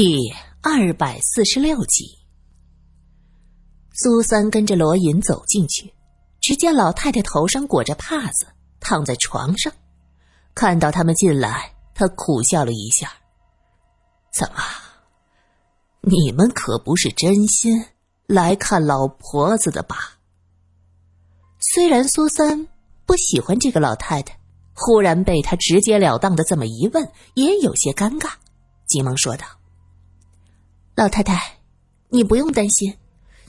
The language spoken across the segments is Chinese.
第二百四十六集，苏三跟着罗隐走进去，只见老太太头上裹着帕子，躺在床上。看到他们进来，他苦笑了一下：“怎么，你们可不是真心来看老婆子的吧？”虽然苏三不喜欢这个老太太，忽然被他直截了当的这么一问，也有些尴尬，急忙说道。老太太，你不用担心，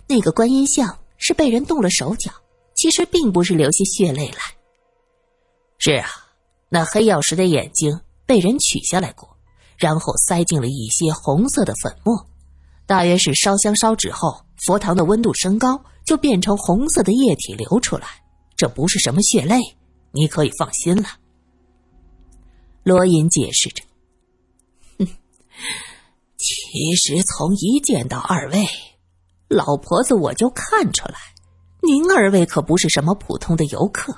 那个观音像是被人动了手脚，其实并不是流下血泪来。是啊，那黑曜石的眼睛被人取下来过，然后塞进了一些红色的粉末，大约是烧香烧纸后，佛堂的温度升高，就变成红色的液体流出来。这不是什么血泪，你可以放心了。罗隐解释着，哼。其实从一见到二位，老婆子我就看出来，您二位可不是什么普通的游客。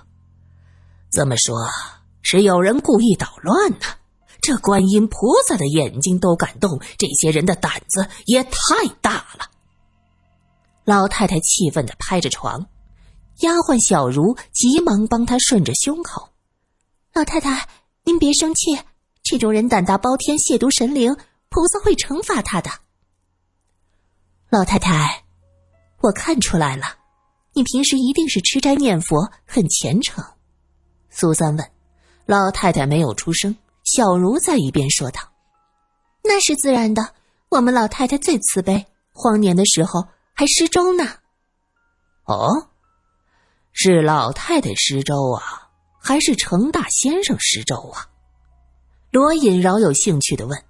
这么说，是有人故意捣乱呢？这观音菩萨的眼睛都敢动，这些人的胆子也太大了。老太太气愤的拍着床，丫鬟小茹急忙帮她顺着胸口。老太太，您别生气，这种人胆大包天，亵渎神灵。菩萨会惩罚他的，老太太，我看出来了，你平时一定是吃斋念佛，很虔诚。苏三问，老太太没有出声。小茹在一边说道：“那是自然的，我们老太太最慈悲，荒年的时候还施粥呢。”哦，是老太太施粥啊，还是程大先生施粥啊？罗隐饶有兴趣的问。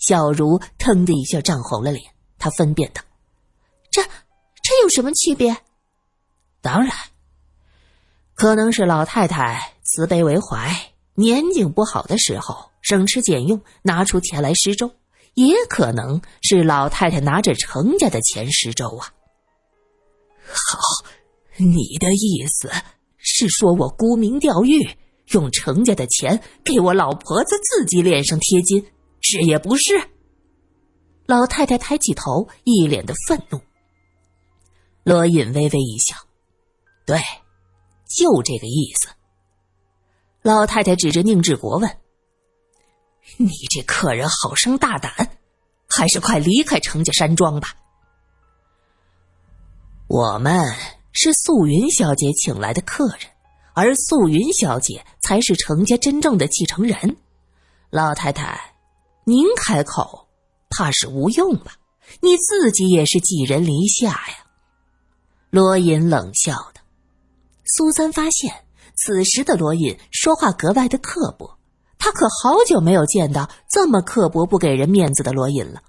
小茹腾的一下涨红了脸，她分辨道：“这这有什么区别？当然，可能是老太太慈悲为怀，年景不好的时候省吃俭用拿出钱来施粥，也可能是老太太拿着程家的钱施粥啊。”好，你的意思是说我沽名钓誉，用程家的钱给我老婆子自己脸上贴金？是也不是。老太太抬起头，一脸的愤怒。罗隐微微一笑：“对，就这个意思。”老太太指着宁志国问：“你这客人好生大胆，还是快离开程家山庄吧。”我们是素云小姐请来的客人，而素云小姐才是程家真正的继承人。老太太。您开口，怕是无用吧？你自己也是寄人篱下呀。罗隐冷笑的。苏三发现，此时的罗隐说话格外的刻薄。他可好久没有见到这么刻薄、不给人面子的罗隐了。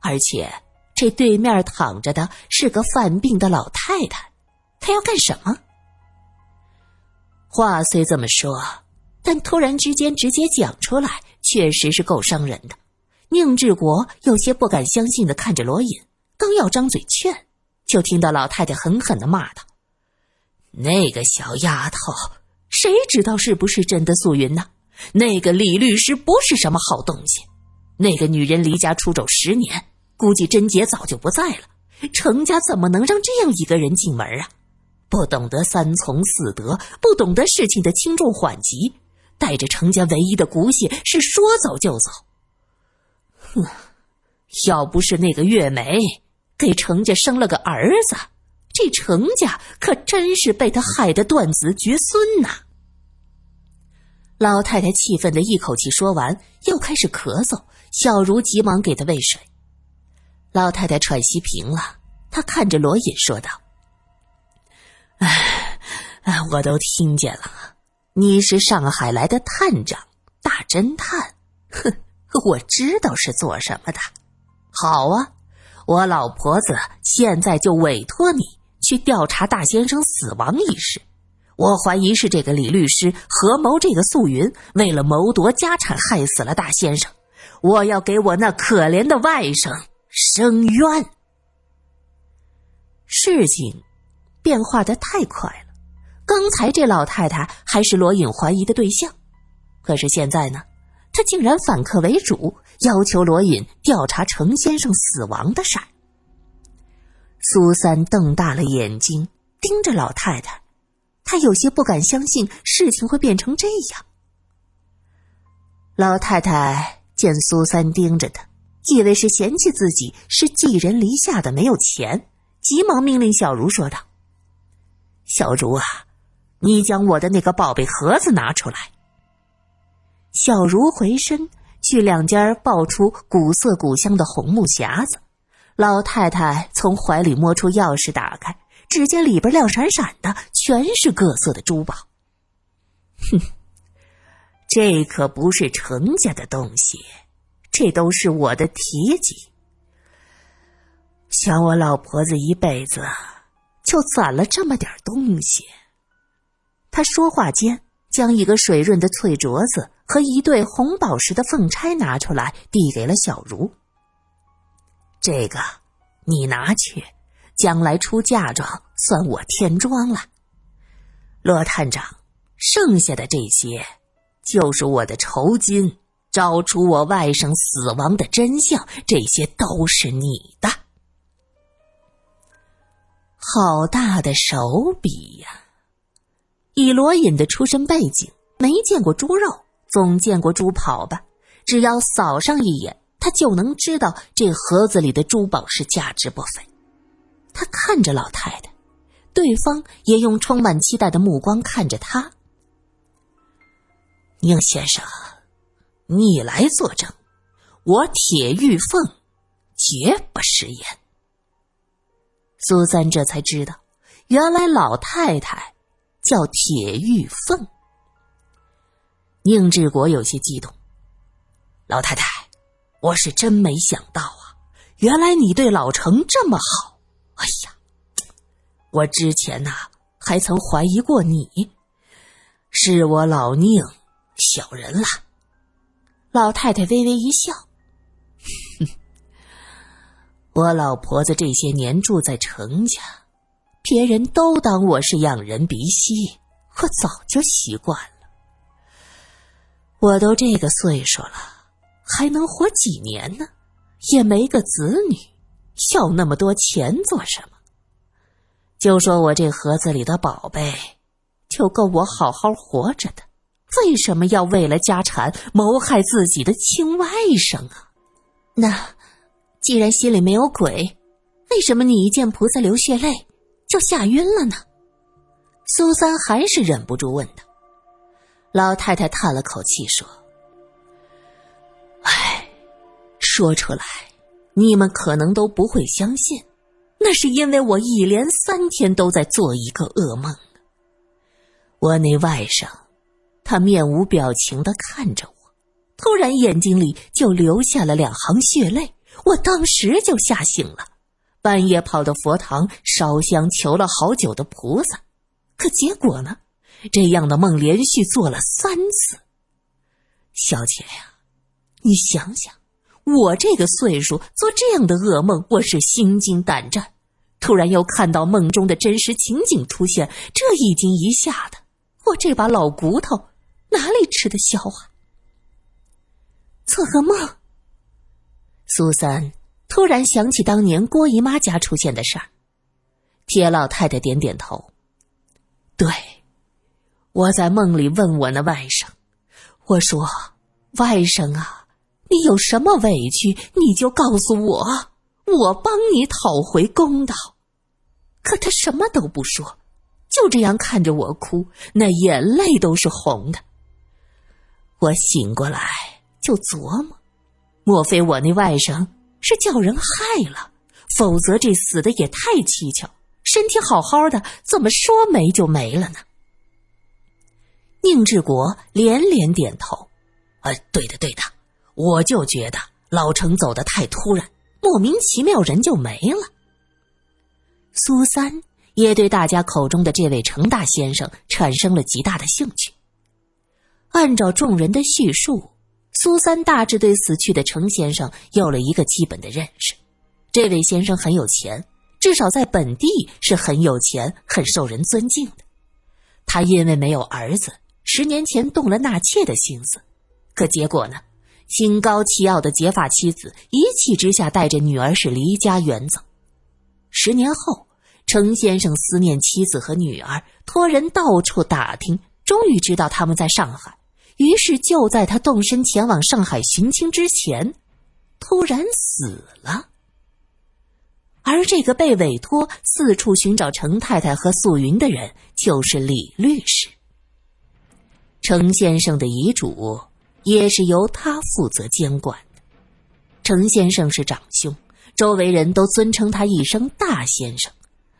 而且，这对面躺着的是个犯病的老太太，他要干什么？话虽这么说，但突然之间直接讲出来。确实是够伤人的，宁志国有些不敢相信的看着罗隐，刚要张嘴劝，就听到老太太狠狠的骂道：“那个小丫头，谁知道是不是真的素云呢？那个李律师不是什么好东西，那个女人离家出走十年，估计贞洁早就不在了。程家怎么能让这样一个人进门啊？不懂得三从四德，不懂得事情的轻重缓急。”带着程家唯一的骨血，是说走就走。哼，要不是那个月梅给程家生了个儿子，这程家可真是被他害得断子绝孙呐！老太太气愤的一口气说完，又开始咳嗽。小茹急忙给她喂水。老太太喘息平了，她看着罗隐说道：“哎，我都听见了。”你是上海来的探长，大侦探，哼，我知道是做什么的。好啊，我老婆子现在就委托你去调查大先生死亡一事。我怀疑是这个李律师合谋这个素云，为了谋夺家产害死了大先生。我要给我那可怜的外甥伸冤。事情变化的太快了。刚才这老太太还是罗隐怀疑的对象，可是现在呢，她竟然反客为主，要求罗隐调查程先生死亡的事儿。苏三瞪大了眼睛盯着老太太，他有些不敢相信事情会变成这样。老太太见苏三盯着他，以为是嫌弃自己是寄人篱下的没有钱，急忙命令小茹说道：“小茹啊，你将我的那个宝贝盒子拿出来。”小茹回身去两间爆出古色古香的红木匣子，老太太从怀里摸出钥匙，打开，只见里边亮闪闪的，全是各色的珠宝。哼，这可不是程家的东西，这都是我的铁戟。想我老婆子一辈子就攒了这么点东西。他说话间，将一个水润的翠镯子。和一对红宝石的凤钗拿出来，递给了小茹。这个你拿去，将来出嫁妆算我添妆了。罗探长，剩下的这些就是我的酬金，找出我外甥死亡的真相，这些都是你的。好大的手笔呀！以罗隐的出身背景，没见过猪肉。总见过猪跑吧？只要扫上一眼，他就能知道这盒子里的珠宝是价值不菲。他看着老太太，对方也用充满期待的目光看着他。宁先生，你来作证，我铁玉凤绝不食言。苏三这才知道，原来老太太叫铁玉凤。宁志国有些激动，老太太，我是真没想到啊！原来你对老程这么好。哎呀，我之前呐还曾怀疑过你，是我老宁小人了。老太太微微一笑，哼，我老婆子这些年住在程家，别人都当我是养人鼻息，我早就习惯了。我都这个岁数了，还能活几年呢？也没个子女，要那么多钱做什么？就说我这盒子里的宝贝，就够我好好活着的。为什么要为了家产谋害自己的亲外甥啊？那既然心里没有鬼，为什么你一见菩萨流血泪就吓晕了呢？苏三还是忍不住问道。老太太叹了口气说：“哎，说出来，你们可能都不会相信，那是因为我一连三天都在做一个噩梦。我那外甥，他面无表情的看着我，突然眼睛里就流下了两行血泪，我当时就吓醒了，半夜跑到佛堂烧香求了好久的菩萨，可结果呢？”这样的梦连续做了三次，小姐呀，你想想，我这个岁数做这样的噩梦，我是心惊胆战。突然又看到梦中的真实情景出现，这一惊一吓的，我这把老骨头哪里吃得消啊？做噩梦。苏三突然想起当年郭姨妈家出现的事儿，铁老太太点点头，对。我在梦里问我那外甥，我说：“外甥啊，你有什么委屈，你就告诉我，我帮你讨回公道。”可他什么都不说，就这样看着我哭，那眼泪都是红的。我醒过来就琢磨，莫非我那外甥是叫人害了？否则这死的也太蹊跷，身体好好的，怎么说没就没了呢？宁志国连连点头：“啊，对的，对的，我就觉得老程走的太突然，莫名其妙人就没了。”苏三也对大家口中的这位程大先生产生了极大的兴趣。按照众人的叙述，苏三大致对死去的程先生有了一个基本的认识：这位先生很有钱，至少在本地是很有钱、很受人尊敬的。他因为没有儿子。十年前动了纳妾的心思，可结果呢？心高气傲的结发妻子一气之下带着女儿是离家远走。十年后，程先生思念妻子和女儿，托人到处打听，终于知道他们在上海。于是就在他动身前往上海寻亲之前，突然死了。而这个被委托四处寻找程太太和素云的人，就是李律师。程先生的遗嘱也是由他负责监管的。程先生是长兄，周围人都尊称他一声大先生。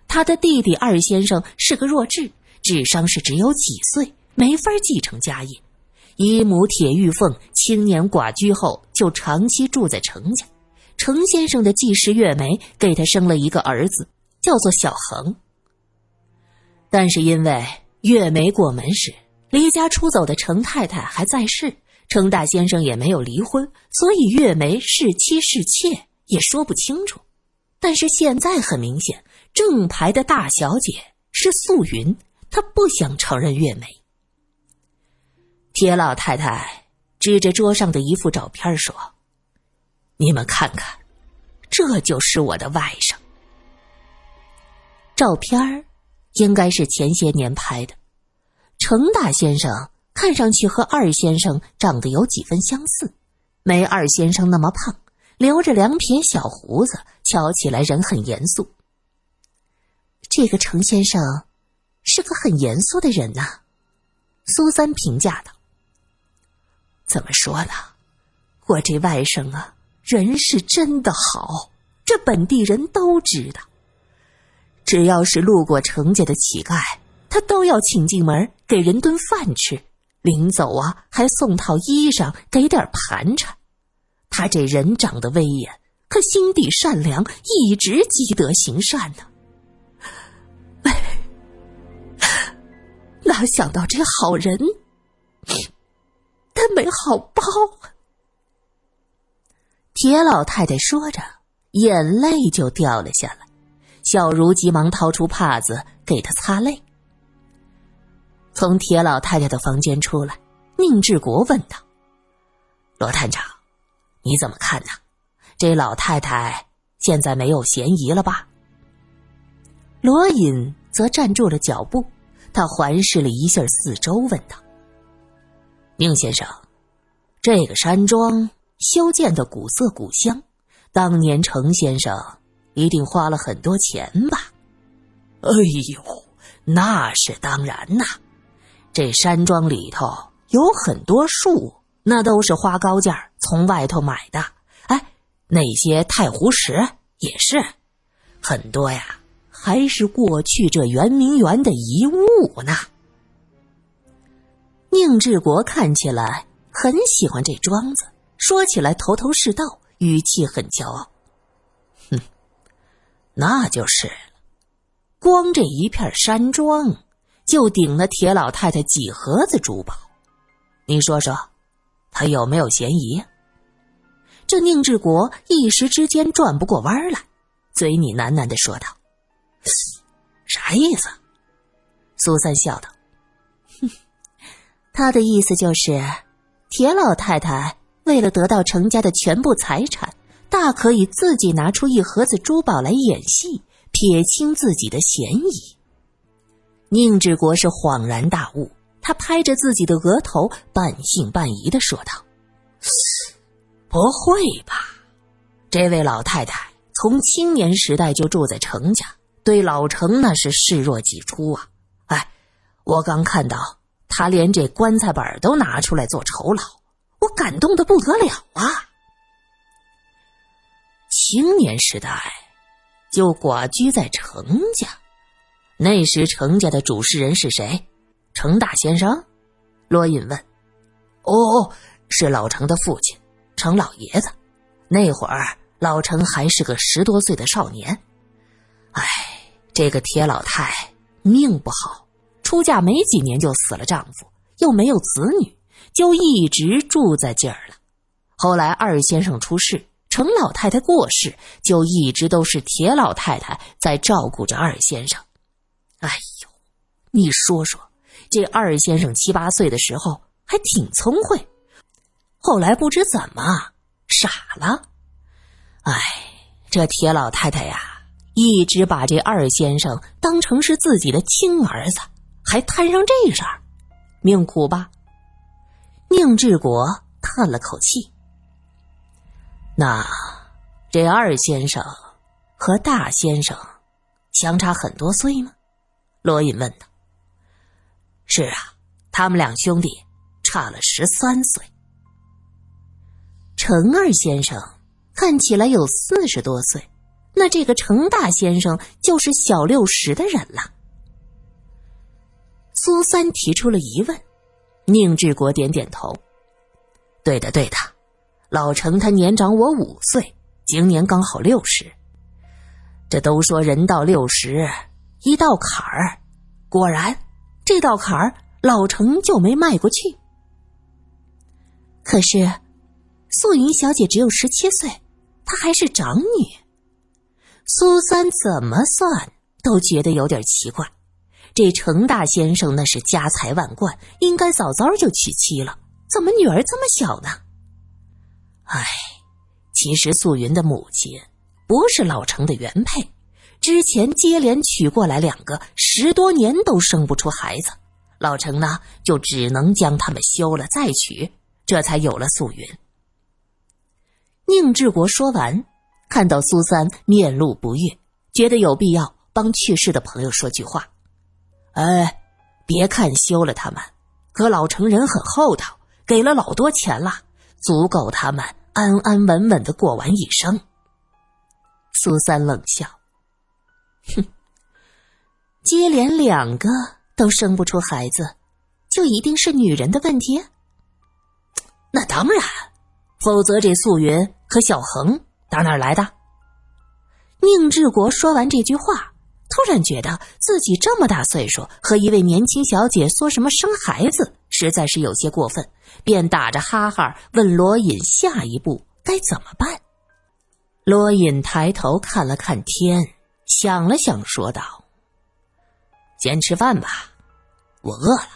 他的弟弟二先生是个弱智，智商是只有几岁，没法继承家业。姨母铁玉凤青年寡居后，就长期住在程家。程先生的继室月梅给他生了一个儿子，叫做小恒。但是因为月梅过门时离家出走的程太太还在世，程大先生也没有离婚，所以月梅是妻是妾也说不清楚。但是现在很明显，正牌的大小姐是素云，她不想承认月梅。铁老太太指着桌上的一幅照片说：“你们看看，这就是我的外甥。”照片应该是前些年拍的。程大先生看上去和二先生长得有几分相似，没二先生那么胖，留着两撇小胡子，瞧起来人很严肃。这个程先生是个很严肃的人呐，苏三评价道。怎么说呢？我这外甥啊，人是真的好，这本地人都知道。只要是路过程家的乞丐，他都要请进门给人顿饭吃，临走啊还送套衣裳，给点盘缠。他这人长得威严，可心地善良，一直积德行善呢。哎，哪想到这好人？没好报！铁老太太说着，眼泪就掉了下来。小茹急忙掏出帕子给她擦泪。从铁老太太的房间出来，宁志国问道：“罗探长，你怎么看呢？这老太太现在没有嫌疑了吧？”罗隐则站住了脚步，他环视了一下四周，问道。宁先生，这个山庄修建的古色古香，当年程先生一定花了很多钱吧？哎呦，那是当然呐！这山庄里头有很多树，那都是花高价从外头买的。哎，那些太湖石也是，很多呀，还是过去这圆明园的遗物呢。宁志国看起来很喜欢这庄子，说起来头头是道，语气很骄傲。哼，那就是了。光这一片山庄，就顶了铁老太太几盒子珠宝。你说说，他有没有嫌疑？这宁志国一时之间转不过弯来，嘴里喃喃的说道：“啥意思？”苏三笑道。他的意思就是，铁老太太为了得到程家的全部财产，大可以自己拿出一盒子珠宝来演戏，撇清自己的嫌疑。宁志国是恍然大悟，他拍着自己的额头，半信半疑的说道：“不会吧？这位老太太从青年时代就住在程家，对老程那是视若己出啊！哎，我刚看到。”他连这棺材本都拿出来做酬劳，我感动的不得了啊！青年时代就寡居在程家，那时程家的主事人是谁？程大先生？罗隐问。哦，是老程的父亲，程老爷子。那会儿老程还是个十多岁的少年。哎，这个铁老太命不好。出嫁没几年就死了丈夫，又没有子女，就一直住在这儿了。后来二先生出事，程老太太过世，就一直都是铁老太太在照顾着二先生。哎呦，你说说，这二先生七八岁的时候还挺聪慧，后来不知怎么傻了。哎，这铁老太太呀，一直把这二先生当成是自己的亲儿子，还摊上这事儿，命苦吧？宁志国叹了口气。那这二先生和大先生相差很多岁吗？罗隐问道。是啊，他们两兄弟差了十三岁。程二先生看起来有四十多岁，那这个程大先生就是小六十的人了。苏三提出了疑问，宁志国点点头：“对的，对的，老程他年长我五岁，今年刚好六十。这都说人到六十一道坎儿，果然。”这道坎儿，老程就没迈过去。可是，素云小姐只有十七岁，她还是长女。苏三怎么算都觉得有点奇怪。这程大先生那是家财万贯，应该早早就娶妻了，怎么女儿这么小呢？唉，其实素云的母亲不是老程的原配。之前接连娶过来两个，十多年都生不出孩子，老程呢就只能将他们休了再娶，这才有了素云。宁志国说完，看到苏三面露不悦，觉得有必要帮去世的朋友说句话：“哎，别看休了他们，可老程人很厚道，给了老多钱了，足够他们安安稳稳的过完一生。”苏三冷笑。哼，接连两个都生不出孩子，就一定是女人的问题？那当然，否则这素云和小恒打哪来的？宁志国说完这句话，突然觉得自己这么大岁数和一位年轻小姐说什么生孩子，实在是有些过分，便打着哈哈问罗隐下一步该怎么办。罗隐抬头看了看天。想了想，说道：“先吃饭吧，我饿了。”